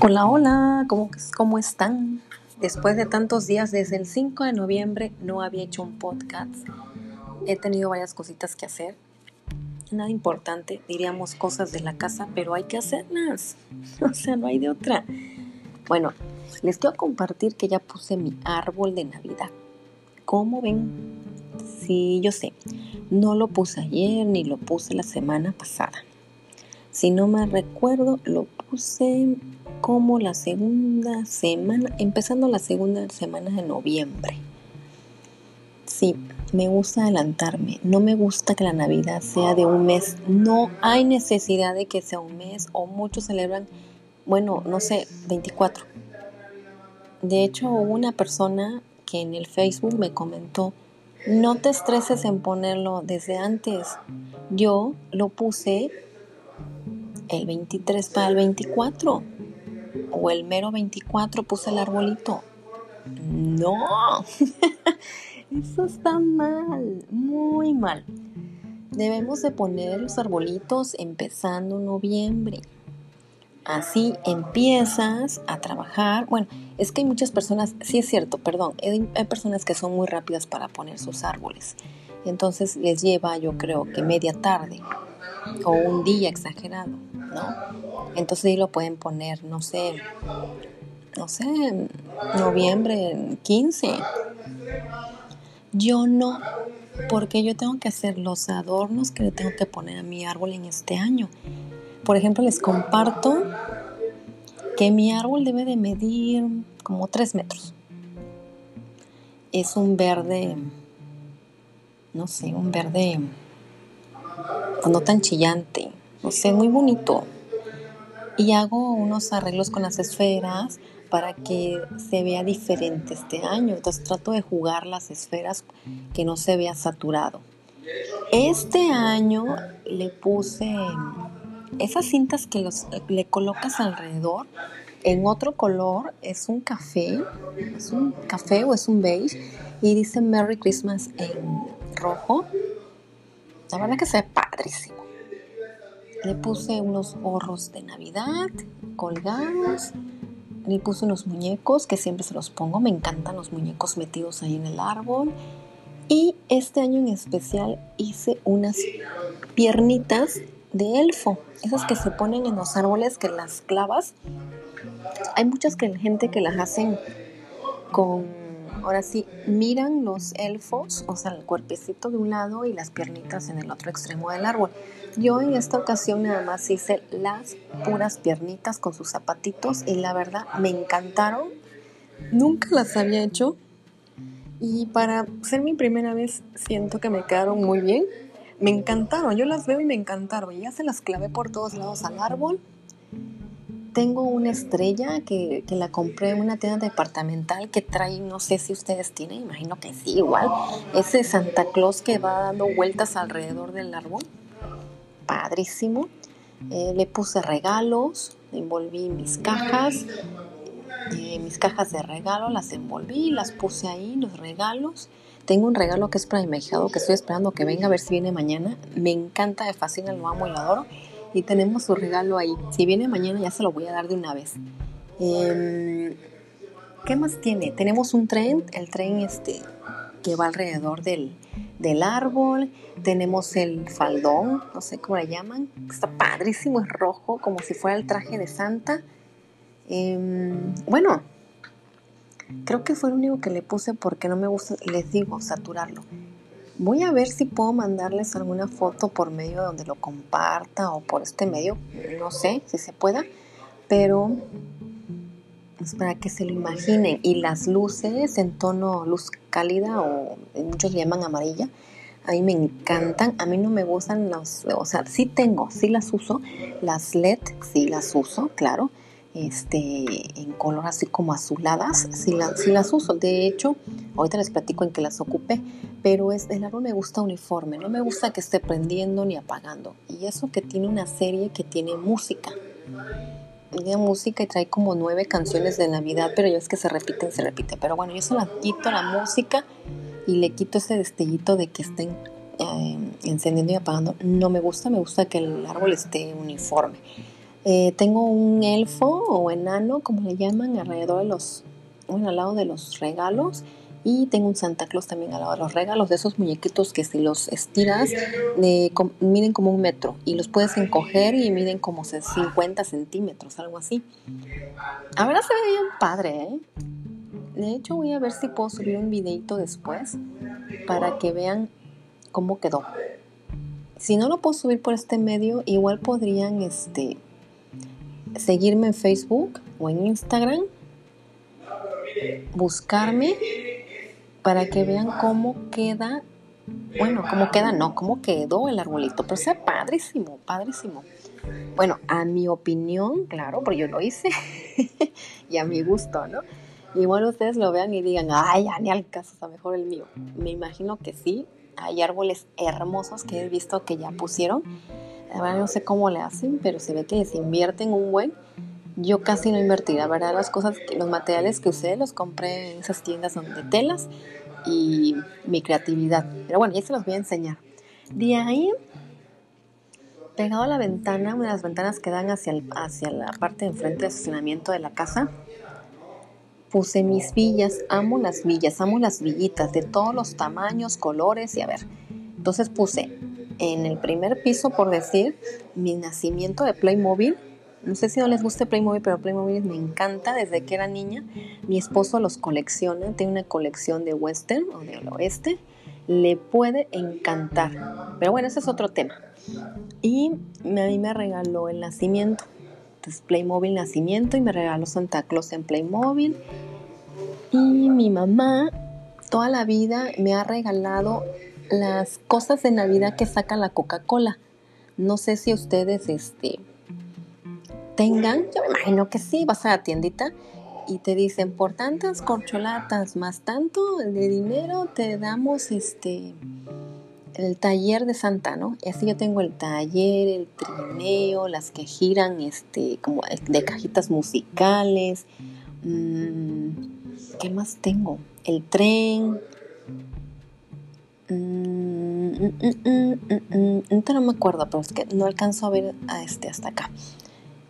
Hola, hola, ¿cómo, ¿cómo están? Después de tantos días, desde el 5 de noviembre no había hecho un podcast. He tenido varias cositas que hacer. Nada importante, diríamos cosas de la casa, pero hay que hacerlas. O sea, no hay de otra. Bueno, les quiero compartir que ya puse mi árbol de Navidad. ¿Cómo ven? Sí, yo sé. No lo puse ayer ni lo puse la semana pasada. Si no me recuerdo, lo puse como la segunda semana, empezando la segunda semana de noviembre. Sí, me gusta adelantarme. No me gusta que la Navidad sea de un mes. No hay necesidad de que sea un mes o muchos celebran, bueno, no sé, 24. De hecho, una persona que en el Facebook me comentó, no te estreses en ponerlo desde antes. Yo lo puse el 23 para el 24 o el mero 24 puse el arbolito. No, eso está mal, muy mal. Debemos de poner los arbolitos empezando noviembre. Así empiezas a trabajar. Bueno, es que hay muchas personas, sí es cierto, perdón, hay, personas que son muy rápidas para poner sus árboles. Entonces les lleva, yo creo que media tarde o un día exagerado, ¿no? Entonces ahí lo pueden poner, no sé, no sé, noviembre 15. Yo no, porque yo tengo que hacer los adornos que le tengo que poner a mi árbol en este año. Por ejemplo, les comparto que mi árbol debe de medir como 3 metros. Es un verde, no sé, un verde no tan chillante, no sé, muy bonito. Y hago unos arreglos con las esferas para que se vea diferente este año. Entonces trato de jugar las esferas que no se vea saturado. Este año le puse esas cintas que los, le colocas alrededor en otro color, es un café, es un café o es un beige y dice Merry Christmas en rojo la verdad que se ve padrísimo. Le puse unos gorros de Navidad colgados. Le puse unos muñecos que siempre se los pongo. Me encantan los muñecos metidos ahí en el árbol. Y este año en especial hice unas piernitas de elfo. Esas que se ponen en los árboles que las clavas. Hay muchas que, gente que las hacen con Ahora sí, miran los elfos, o sea, el cuerpecito de un lado y las piernitas en el otro extremo del árbol. Yo en esta ocasión nada más hice las puras piernitas con sus zapatitos y la verdad me encantaron. Nunca las había hecho y para ser mi primera vez siento que me quedaron muy bien. Me encantaron, yo las veo y me encantaron. Ya se las clavé por todos lados al árbol tengo una estrella que, la compré en una tienda departamental que trae, no sé si ustedes tienen, imagino que sí, igual, ese Santa Claus que va dando vueltas alrededor del árbol. Padrísimo. Eh, le puse regalos, envolví mis cajas, eh, mis cajas de regalo, las envolví, las puse ahí, los regalos. Tengo un regalo que es para mi que estoy esperando que venga a ver si viene mañana. Me encanta, me fascina, lo amo y lo adoro y tenemos su regalo ahí. Si viene mañana ya se lo voy a dar de una vez. Em, ¿Qué más tiene? Tenemos un tren, el tren este que va alrededor del, árbol. Tenemos el faldón, no sé cómo le llaman. Está padrísimo, es rojo, como si fuera el traje de Santa. Em, bueno, creo que fue lo único que le puse porque no me gusta, les digo, saturarlo. Voy a ver si puedo mandarles alguna foto por medio donde lo comparta o por este medio, no sé si se pueda, pero es para que se lo imaginen. Y las luces en tono luz cálida o muchos le llaman amarilla, a mí me encantan. A mí no me gustan las, o sea, sí tengo, sí las uso, las LED, sí las uso, claro este, en color así como azuladas, si, las uso. De hecho, ahorita les platico en que las ocupé, pero es, el árbol me gusta uniforme, no me gusta que esté prendiendo ni apagando. Y eso que tiene una serie que tiene música. Tiene música y trae como nueve canciones de Navidad, pero ya es que se repiten, se repite. Pero bueno, yo solo quito la música y le quito ese destellito de que estén eh, encendiendo y apagando. No me gusta, me gusta que el árbol esté uniforme. Eh, tengo un elfo o enano, como le llaman, alrededor de los, bueno, al lado de los regalos. Y tengo un Santa Claus también al lado de los regalos, de esos muñequitos que si los estiras miden como un metro y los puedes encoger y miden como 50 centímetros, algo así. A ver, se ve bien padre, ¿eh? De hecho, voy a ver si puedo subir un videito después para que vean cómo quedó. Si no lo puedo subir por este medio, igual podrían este, seguirme en Facebook o en Instagram, buscarme para que vean cómo queda, bueno, cómo queda, no, cómo quedó el arbolito, pero sea padrísimo, padrísimo. Bueno, a mi opinión, claro, porque yo lo hice y a mi gusto, ¿no? Igual ustedes lo vean y digan, ay, ya ni al está mejor el mío. Me imagino que sí. Hay árboles hermosos que he visto que ya pusieron. Verdad no sé cómo le hacen, pero se ve que les invierten un buen. Yo casi no invertí, la verdad las cosas, los materiales que usé los compré en esas tiendas donde telas y mi creatividad. Pero bueno, ya se los voy a enseñar. De ahí, pegado a la ventana, una de las ventanas que dan hacia, hacia la parte de enfrente del estacionamiento de la casa, puse mis villas, amo las villas, amo las villitas de todos los tamaños, colores y a ver. Entonces puse en el primer piso, por decir, mi nacimiento de Playmobil. No sé si no les guste Playmobil, pero Playmobil me encanta desde que era niña. Mi esposo los colecciona, tiene una colección de western o del oeste. Le puede encantar. Pero bueno, ese es otro tema. Y a mí me regaló el nacimiento. Entonces Playmobil Nacimiento y me regaló Santa Claus en Playmobil. Y mi mamá toda la vida me ha regalado las cosas de Navidad que saca la Coca-Cola. No sé si ustedes este, tengan, yo me imagino que sí, vas a la tiendita y te dicen por tantas corcholatas más tanto de dinero te damos este el taller de Santa, ¿no? Y así yo tengo el taller, el trineo, las que giran, este, como de cajitas musicales. Mm, ¿Qué más tengo? El tren. Mm, mm, no me acuerdo, pero es que no alcanzo a ver a este hasta acá.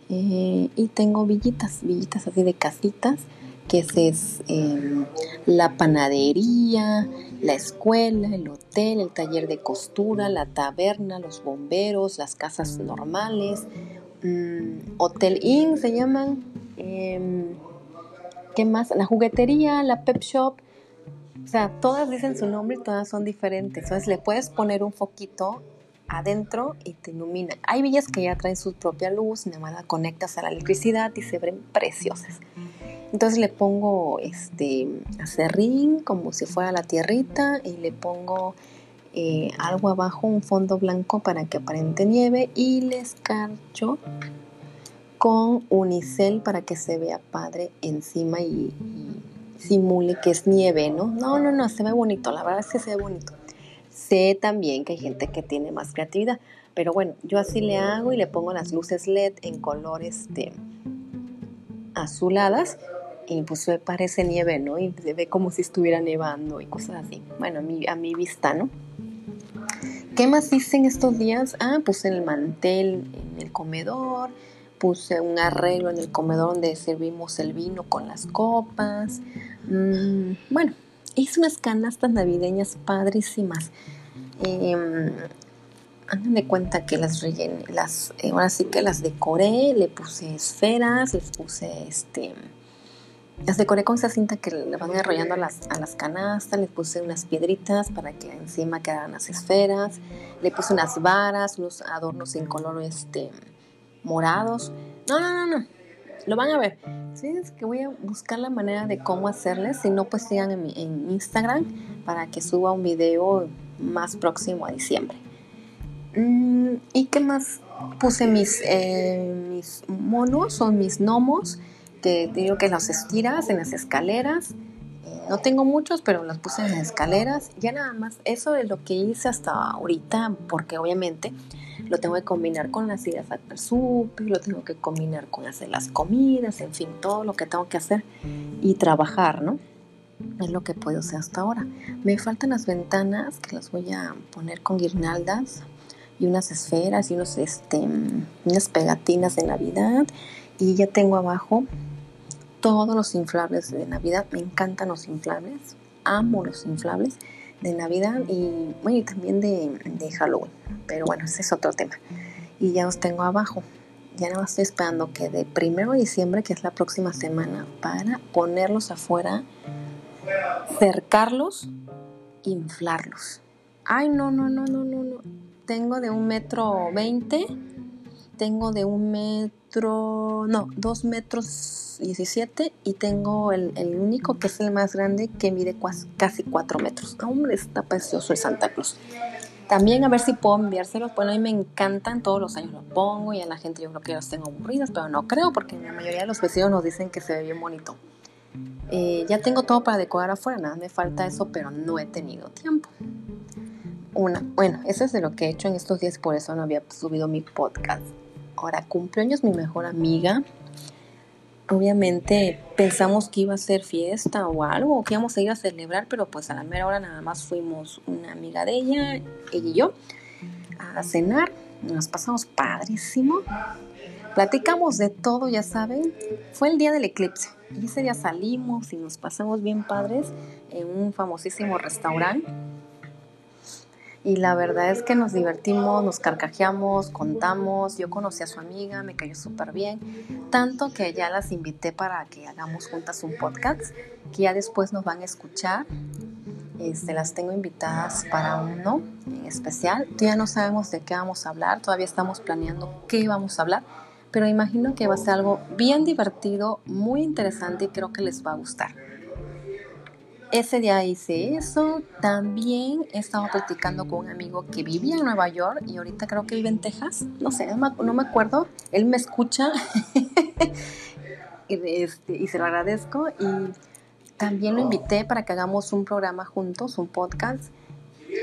Eh, y tengo villitas, villitas así de casitas, que es em, la panadería, la escuela, el hotel, el taller de costura, la taberna, los bomberos, las casas normales, mm, Hotel Inn se llaman, em, ¿qué más? La juguetería, la pep shop, o sea, todas dicen su nombre y todas son diferentes, entonces le puedes poner un foquito adentro y te ilumina. Hay villas que ya traen su propia luz, nada más la conectas a la electricidad y se ven preciosas. Entonces le pongo este acerrín como si fuera la tierrita y le pongo eh, algo abajo, un fondo blanco para que aparente nieve y le escarcho con unicel para que se vea padre encima y, simule que es nieve, ¿no? No, no, no, se ve bonito, la verdad es que se ve bonito. Sé también que hay gente que tiene más creatividad, pero bueno, yo así le hago y le pongo las luces LED en colores de azuladas y pues parece nieve, ¿no? Y se ve como si estuviera nevando y cosas así. Bueno, a mi, a mi vista, ¿no? ¿Qué más hice en estos días? Ah, puse el mantel en el comedor, puse un arreglo en el comedor donde servimos el vino con las copas. Mm, bueno, hice unas canastas navideñas padrísimas. Eh, de cuenta que las rellené, las, eh, ahora sí que las decoré, le puse esferas, les puse este las decoré con esa cinta que le van enrollando a las, a las canastas, le puse unas piedritas para que encima quedaran las esferas, le puse unas varas, unos adornos en color este, morados. No, no, no, no, lo van a ver. Sí, es que voy a buscar la manera de cómo hacerles, si no pues sigan en, Instagram para que suba un video más próximo a diciembre. Mm, ¿Y qué más? Puse mis, eh, mis monos o mis gnomos que digo que los estiras en las escaleras. No tengo muchos, pero los puse en las escaleras. Ya nada más, eso es lo que hice hasta ahorita, porque obviamente lo tengo que combinar con las ideas al súper, lo tengo que combinar con hacer las comidas, en fin, todo lo que tengo que hacer y trabajar, ¿no? Es lo que puedo hacer hasta ahora. Me faltan las ventanas, que las voy a poner con guirnaldas. y unas esferas y unos, este, unas pegatinas de Navidad. Y ya tengo abajo todos los inflables de Navidad. Me encantan los inflables. Amo los inflables de Navidad y, bueno, también de, Halloween. Pero bueno, ese es otro tema. Y ya los tengo abajo ya no estoy esperando que de primero de diciembre, que es la próxima semana, para ponerlos afuera, cercarlos, inflarlos. Ay, no, no, no, no, no, no. Tengo de un metro veinte, tengo de un metro, no, dos metros diecisiete y tengo el, único que es el más grande que mide casi cuatro metros. Hombre, está precioso el Santa Cruz. También a ver si puedo enviárselos. Bueno, a mí me encantan, todos los años los pongo y a la gente yo creo que los tengo aburridas, pero no creo porque la mayoría de los vecinos nos dicen que se ve bien bonito. Eh, ya tengo todo para decorar afuera, nada me falta eso, pero no he tenido tiempo. Una, bueno, eso es de lo que he hecho en estos días, por eso no había subido mi podcast. Ahora, cumpleaños mi mejor amiga, obviamente pensamos que iba a ser fiesta o algo, que íbamos a ir a celebrar, pero pues a la mera hora nada más fuimos una amiga de ella, ella y yo, a cenar. Nos pasamos padrísimo. Platicamos de todo, ya saben. Fue el día del eclipse. Y ese día salimos y nos pasamos bien padres en un famosísimo restaurante y la verdad es que nos divertimos, nos carcajeamos, contamos, yo conocí a su amiga, me cayó súper bien, tanto que ya las invité para que hagamos juntas un podcast, que ya después nos van a escuchar. Este, las tengo invitadas para uno en especial. Todavía no sabemos de qué vamos a hablar, todavía estamos planeando qué vamos a hablar, pero imagino que va a ser algo bien divertido, muy interesante y creo que les va a gustar. Ese día hice eso. También he estado platicando con un amigo que vivía en Nueva York y ahorita creo que vive en Texas. No sé, no me acuerdo. Él me escucha este, y, se lo agradezco. Y también lo invité para que hagamos un programa juntos, un podcast.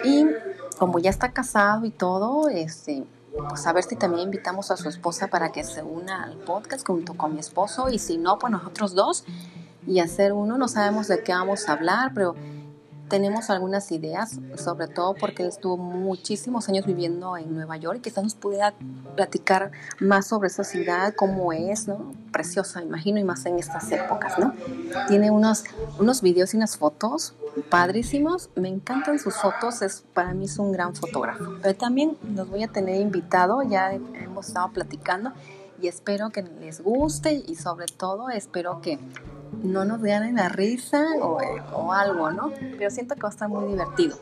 Y como ya está casado y todo, este, pues a ver si también invitamos a su esposa para que se una al podcast junto con mi esposo. Y si no, pues nosotros dos y hacer uno. No sabemos de qué vamos a hablar, pero tenemos algunas ideas, sobre todo porque él estuvo muchísimos años viviendo en Nueva York y quizás nos pudiera platicar más sobre esa ciudad, cómo es, ¿no? Preciosa, imagino, y más en estas épocas, ¿no? Tiene unos, unos videos y unas fotos padrísimos, me encantan sus fotos, es, para mí es un gran fotógrafo. Pero también los voy a tener invitado, ya hemos estado platicando y espero que les guste y sobre todo espero que no nos en la risa o, algo, ¿no? Pero siento que va a estar muy divertido.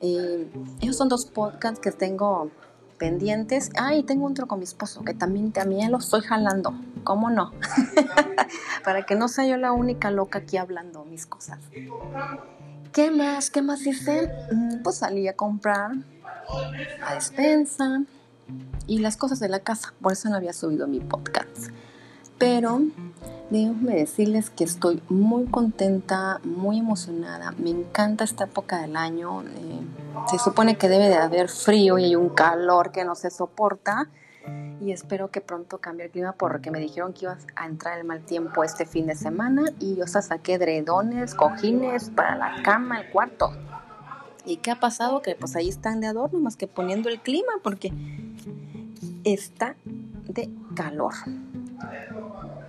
Eh, esos son dos podcasts que tengo pendientes. Ah, y tengo otro con mi esposo, que también, también lo estoy jalando. ¿Cómo no? Para que no sea yo la única loca aquí hablando mis cosas. ¿Qué más? ¿Qué más hice? Mm, pues salí a comprar a despensa y las cosas de la casa. Por eso no había subido mi podcast. Pero déjenme decirles que estoy muy contenta, muy emocionada. Me encanta esta época del año. Eh, se supone que debe de haber frío y hay un calor que no se soporta. Y espero que pronto cambie el clima porque me dijeron que iba a entrar el mal tiempo este fin de semana. Y yo saqué dredones, cojines para la cama, el cuarto. ¿Y qué ha pasado? Que pues ahí están de adorno más que poniendo el clima porque está de calor.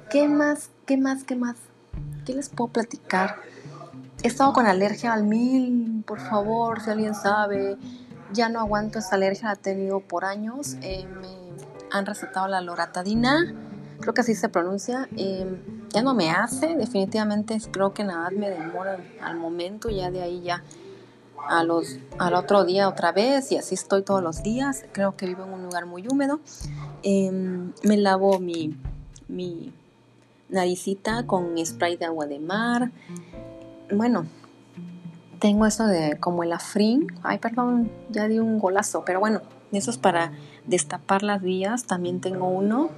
¿Qué más? ¿Qué más? ¿Qué más? ¿Qué les puedo platicar? He estado con alergia al mil, por favor, si alguien sabe. Ya no aguanto esa alergia, la he tenido por años. Eh, me han recetado la loratadina, creo que así se pronuncia. Eh, ya no me hace, definitivamente creo que nada me demora al momento, ya de ahí ya a los, al otro día otra vez y así estoy todos los días. Creo que vivo en un lugar muy húmedo. Em, me lavo mi, mi naricita con spray de agua de mar. Bueno, tengo eso de como el afrin. Ay, perdón, ya di un golazo, pero bueno, eso es para destapar las vías. También tengo uno.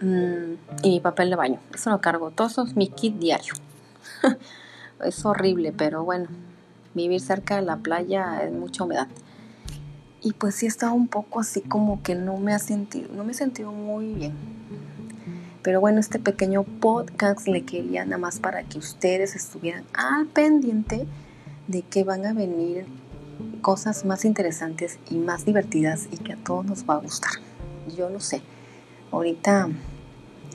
Mm, y mi papel de baño. Eso lo cargo. Todo eso es mi kit diario. es horrible, pero bueno, vivir cerca de la playa es mucha humedad. Y pues sí estaba un poco así como que no me ha sentido, no me he sentido muy bien pero bueno, este pequeño podcast le quería nada más para que ustedes estuvieran al pendiente de que van a venir cosas más interesantes y más divertidas y que a todos nos va a gustar. Yo lo sé. Ahorita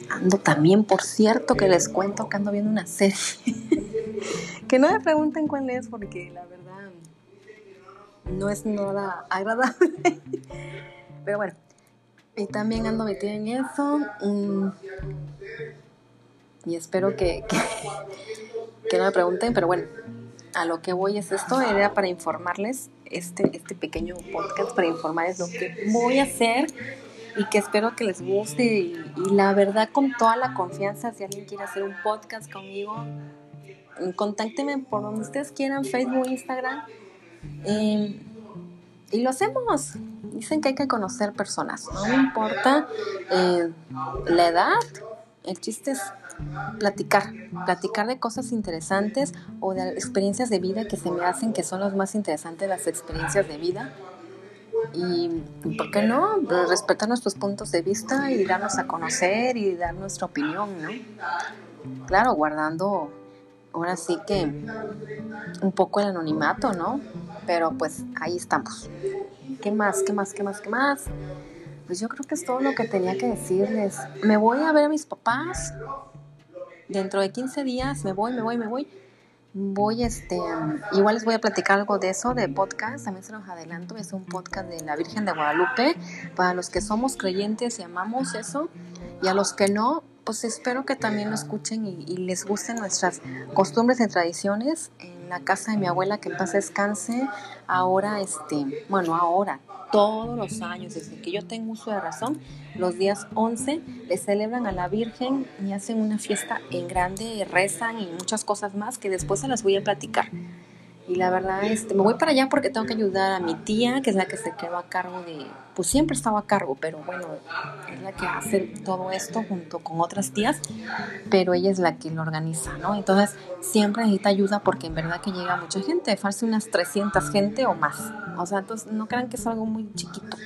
ando también, por cierto, que les cuento que ando viendo una serie. que no me pregunten cuál es porque la verdad no es nada agradable. Pero bueno, y también ando metida en eso. Mm, y espero que, que, no me pregunten, pero bueno, a lo que voy es esto, era para informarles, este, este pequeño podcast para informarles lo que voy a hacer y que espero que les guste y, la verdad con toda la confianza, si alguien quiere hacer un podcast conmigo, contáctenme por donde ustedes quieran, Facebook, Instagram. Eh, y lo hacemos. Dicen que hay que conocer personas, no importa eh, la edad, el chiste es platicar, platicar de cosas interesantes o de experiencias de vida que se me hacen que son las más interesantes las experiencias de vida. Y, ¿por qué no? Respetar nuestros puntos de vista y darnos a conocer y dar nuestra opinión, ¿no? Claro, guardando ahora sí que un poco el anonimato, ¿no? Pero pues ahí estamos. ¿Qué más? ¿Qué más? ¿Qué más? ¿Qué más? Pues yo creo que es todo lo que tenía que decirles. Me voy a ver a mis papás. Dentro de 15 días me voy, me voy, me voy. Voy, este, igual les voy a platicar algo de eso, de podcast, también se los adelanto, es un podcast de la Virgen de Guadalupe, para los que somos creyentes y amamos eso, y a los que no, pues espero que también lo escuchen y, les gusten nuestras costumbres y tradiciones. En la casa de mi abuela, que en paz descanse, ahora, este, bueno, ahora, todos los años, desde que yo tengo uso de razón, los días 11 le celebran a la Virgen y hacen una fiesta en grande, rezan y muchas cosas más que después se las voy a platicar. Y la verdad, este, me voy para allá porque tengo que ayudar a mi tía, que es la que se quedó a cargo de, pues siempre estaba a cargo, pero bueno, es la que hace todo esto junto con otras tías, pero ella es la que lo organiza, ¿no? Entonces, siempre necesita ayuda porque en verdad que llega mucha gente, false unas 300 gente o más. O sea, entonces no crean que es algo muy chiquito.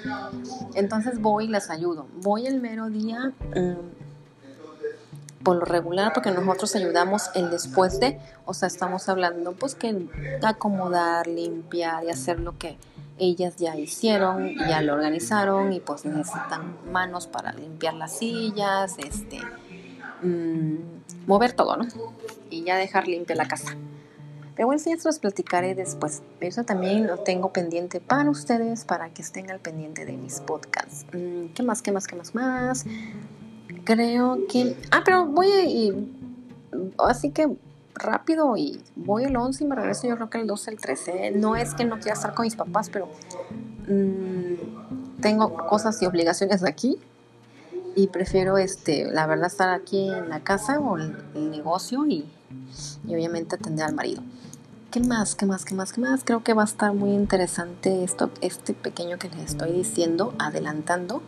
Entonces voy y les ayudo. Voy el mero día. Mm, por lo regular, porque nosotros ayudamos el después de, o sea, estamos hablando pues que acomodar, limpiar y hacer lo que ellas ya hicieron, ya lo organizaron y pues necesitan manos para limpiar las sillas, este, mm, mover todo, ¿no? Y ya dejar limpia la casa. Pero bueno, sí, eso los platicaré después. Eso también lo tengo pendiente para ustedes, para que estén al pendiente de mis podcasts. Mm, ¿Qué más, qué más, qué más, más? Creo que... Ah, pero voy y... Así que rápido y voy el 11 y me regreso yo creo que el 12, el 13. No es que no quiera estar con mis papás, pero mm, tengo cosas y obligaciones aquí y prefiero, este, la verdad, estar aquí en la casa o el, negocio y, y, obviamente atender al marido. ¿Qué más? ¿Qué más? ¿Qué más? ¿Qué más? Creo que va a estar muy interesante esto, este pequeño que les estoy diciendo, adelantando.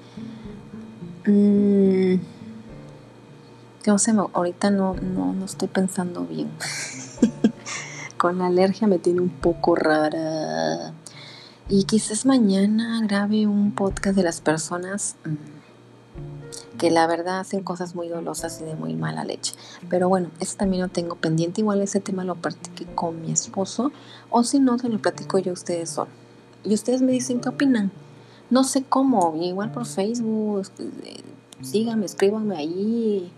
Mmm no sé, ahorita no, no, no estoy pensando bien. Con la alergia me tiene un poco rara. Y quizás mañana grabe un podcast de las personas mm, que la verdad hacen cosas muy dolosas y de muy mala leche. Pero bueno, eso también lo tengo pendiente. Igual ese tema lo practiqué con mi esposo. O si no, se lo platico yo a ustedes solo. Y ustedes me dicen qué opinan. No sé cómo, igual por Facebook. Eh, síganme, escríbanme ahí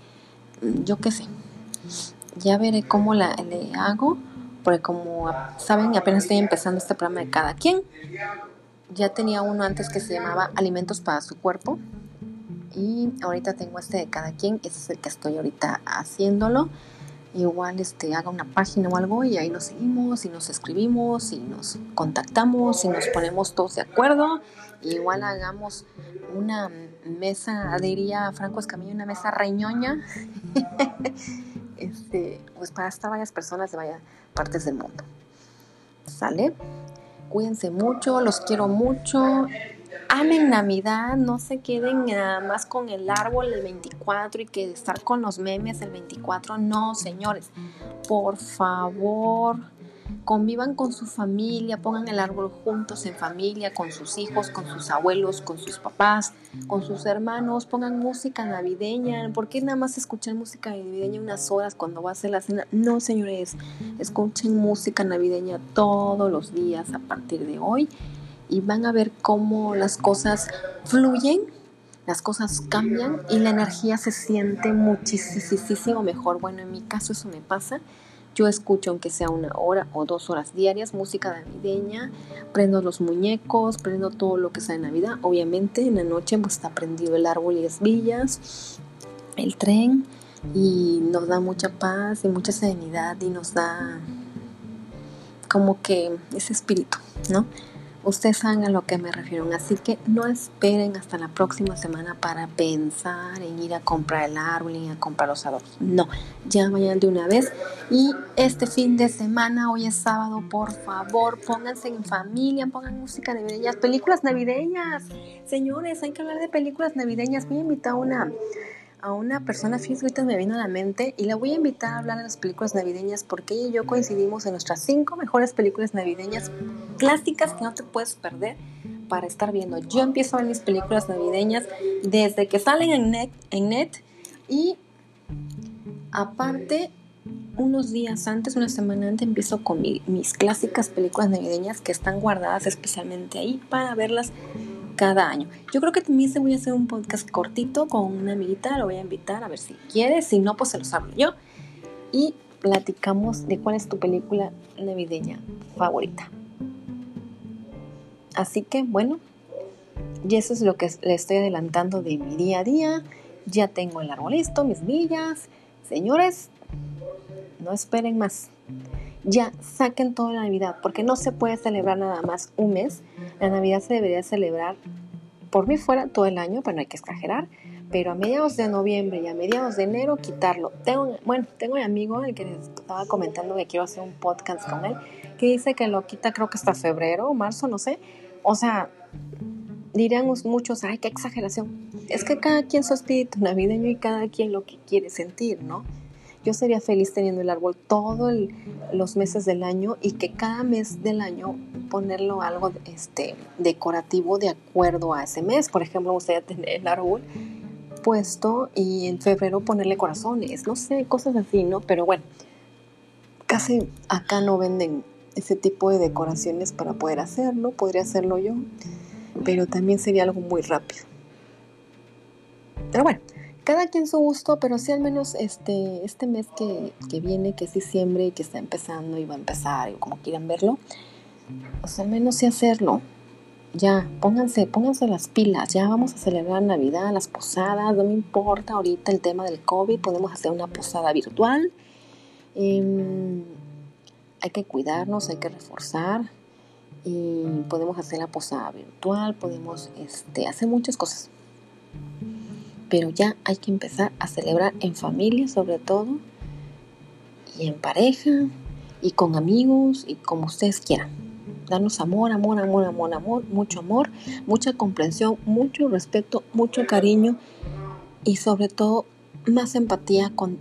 yo qué sé. Ya veré cómo la, le hago, porque como saben, apenas estoy empezando este programa de cada quien. Ya tenía uno antes que se llamaba Alimentos para su cuerpo. Y ahorita tengo este de cada quien, ese es el que estoy ahorita haciéndolo. Igual este, haga una página o algo y ahí nos seguimos y nos escribimos y nos contactamos y nos ponemos todos de acuerdo. igual hagamos una mesa, diría Franco Escamillo, una mesa reñoña, este, pues para estar varias personas de varias partes del mundo. ¿Sale? Cuídense mucho, los quiero mucho. Amen Navidad, no se queden nada más con el árbol el 24 y que estar con los memes el 24. No, señores, por favor, convivan con su familia, pongan el árbol juntos en familia, con sus hijos, con sus abuelos, con sus papás, con sus hermanos, pongan música navideña. ¿Por qué nada más escuchar música navideña unas horas cuando va a hacer la cena? No, señores, escuchen música navideña todos los días a partir de hoy y van a ver cómo las cosas fluyen las cosas cambian y la energía se siente muchísimo mejor. Bueno, en mi caso eso me pasa. Yo escucho, aunque sea una hora o dos horas diarias, música navideña, prendo los muñecos, prendo todo lo que sea de Navidad. Obviamente en la noche pues, está prendido el árbol y las villas, el tren, y nos da mucha paz y mucha serenidad y nos da como que ese espíritu, ¿no? Ustedes saben a lo que me refiero, así que no esperen hasta la próxima semana para pensar en ir a comprar el árbol y a comprar los adornos. No, ya vayan de una vez. Y este fin de semana, hoy es sábado, por favor, pónganse en familia, pongan música navideña, películas navideñas. Señores, hay que hablar de películas navideñas. Voy a invitar a una a una persona, ahorita me vino a la mente y la voy a invitar a hablar de las películas navideñas porque ella y yo coincidimos en nuestras cinco mejores películas navideñas clásicas que no te puedes perder para estar viendo. Yo empiezo a ver mis películas navideñas desde que salen en net, en net y aparte unos días antes, una semana antes, empiezo con mis clásicas películas navideñas que están guardadas especialmente ahí para verlas cada año. Yo creo que también se voy a hacer un podcast cortito con una amiguita, lo voy a invitar a ver si quiere, si no, pues se los hablo yo. Y platicamos de cuál es tu película navideña favorita. Así que bueno, y eso es lo que le estoy adelantando de mi día a día. Ya tengo el árbol listo, mis villas. Señores, no esperen más. Ya saquen toda la Navidad, porque no se puede celebrar nada más un mes la Navidad se debería celebrar por mí fuera todo el año, pero no hay que exagerar, pero a mediados de noviembre y a mediados de enero quitarlo. Tengo, bueno, tengo un amigo, el que les estaba comentando que quiero hacer un podcast con él, que dice que lo quita creo que hasta febrero o marzo, no sé. O sea, dirían muchos, ay, qué exageración. Es que cada quien su espíritu navideño y cada quien lo que quiere sentir, ¿no? Yo sería feliz teniendo el árbol todos los meses del año y que cada mes del año ponerlo algo este, decorativo de acuerdo a ese mes. Por ejemplo, me gustaría tener el árbol puesto y en febrero ponerle corazones, no sé, cosas así, ¿no? Pero bueno, casi acá no venden ese tipo de decoraciones para poder hacerlo, podría hacerlo yo, pero también sería algo muy rápido. Pero bueno, cada quien su gusto, pero sí al menos este, este mes que, viene, que es diciembre y que está empezando y va a empezar, o como quieran verlo, pues al menos sí hacerlo. Ya, pónganse, pónganse las pilas, ya vamos a celebrar Navidad, las posadas, no me importa ahorita el tema del COVID, podemos hacer una posada virtual. Em, hay que cuidarnos, hay que reforzar y podemos hacer la posada virtual, podemos este, hacer muchas cosas pero ya hay que empezar a celebrar en familia sobre todo y en pareja y con amigos y como ustedes quieran. Darnos amor, amor, amor, amor, amor, mucho amor, mucha comprensión, mucho respeto, mucho cariño y sobre todo más empatía con,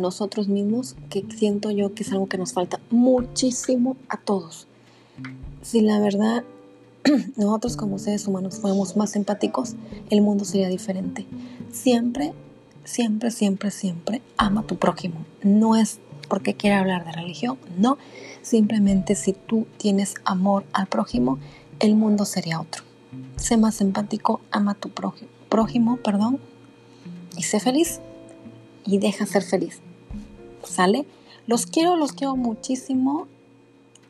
nosotros mismos, que siento yo que es algo que nos falta muchísimo a todos. Si la verdad nosotros como seres humanos fuéramos más empáticos, el mundo sería diferente. Siempre, siempre, siempre, siempre ama a tu prójimo. No es porque quiera hablar de religión, no. Simplemente si tú tienes amor al prójimo, el mundo sería otro. Sé más empático, ama a tu prójimo, prójimo perdón, y sé feliz. Y deja ser feliz. ¿Sale? Los quiero, los quiero muchísimo.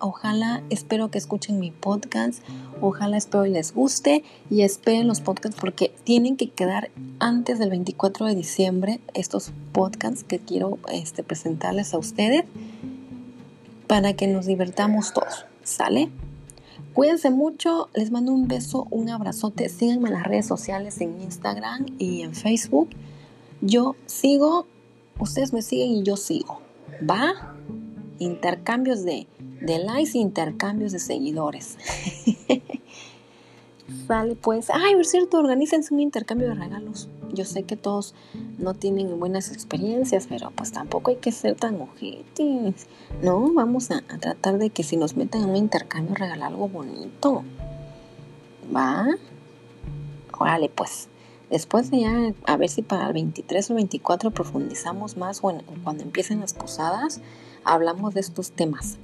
Ojalá, espero que escuchen mi podcast. Ojalá, espero y les guste. Y esperen los podcasts porque tienen que quedar antes del 24 de diciembre estos podcasts que quiero este, presentarles a ustedes para que nos divertamos todos. ¿Sale? Cuídense mucho. Les mando un beso, un abrazote. Síganme en las redes sociales en Instagram y en Facebook. Yo sigo, ustedes me siguen y yo sigo. ¿Va? Intercambios de de likes e intercambios de seguidores. Sale pues, ay, por cierto, organícense un intercambio de regalos. Yo sé que todos no tienen buenas experiencias, pero pues tampoco hay que ser tan ojetes. No, vamos a, tratar de que si nos meten en un intercambio regalar algo bonito. ¿Va? Órale, pues. Después de ya, a ver si para el 23 o 24 profundizamos más o cuando empiecen las posadas, hablamos de estos temas.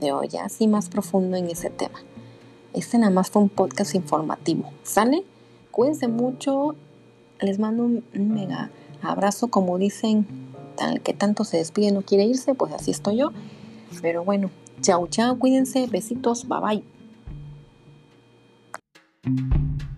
Pero ya sí más profundo en ese tema. Este nada más fue un podcast informativo. ¿Sale? Cuídense mucho. Les mando un, mega abrazo. Como dicen, tal que tanto se despide no quiere irse, pues así estoy yo. Pero bueno, chao, chao. Cuídense. Besitos. Bye bye.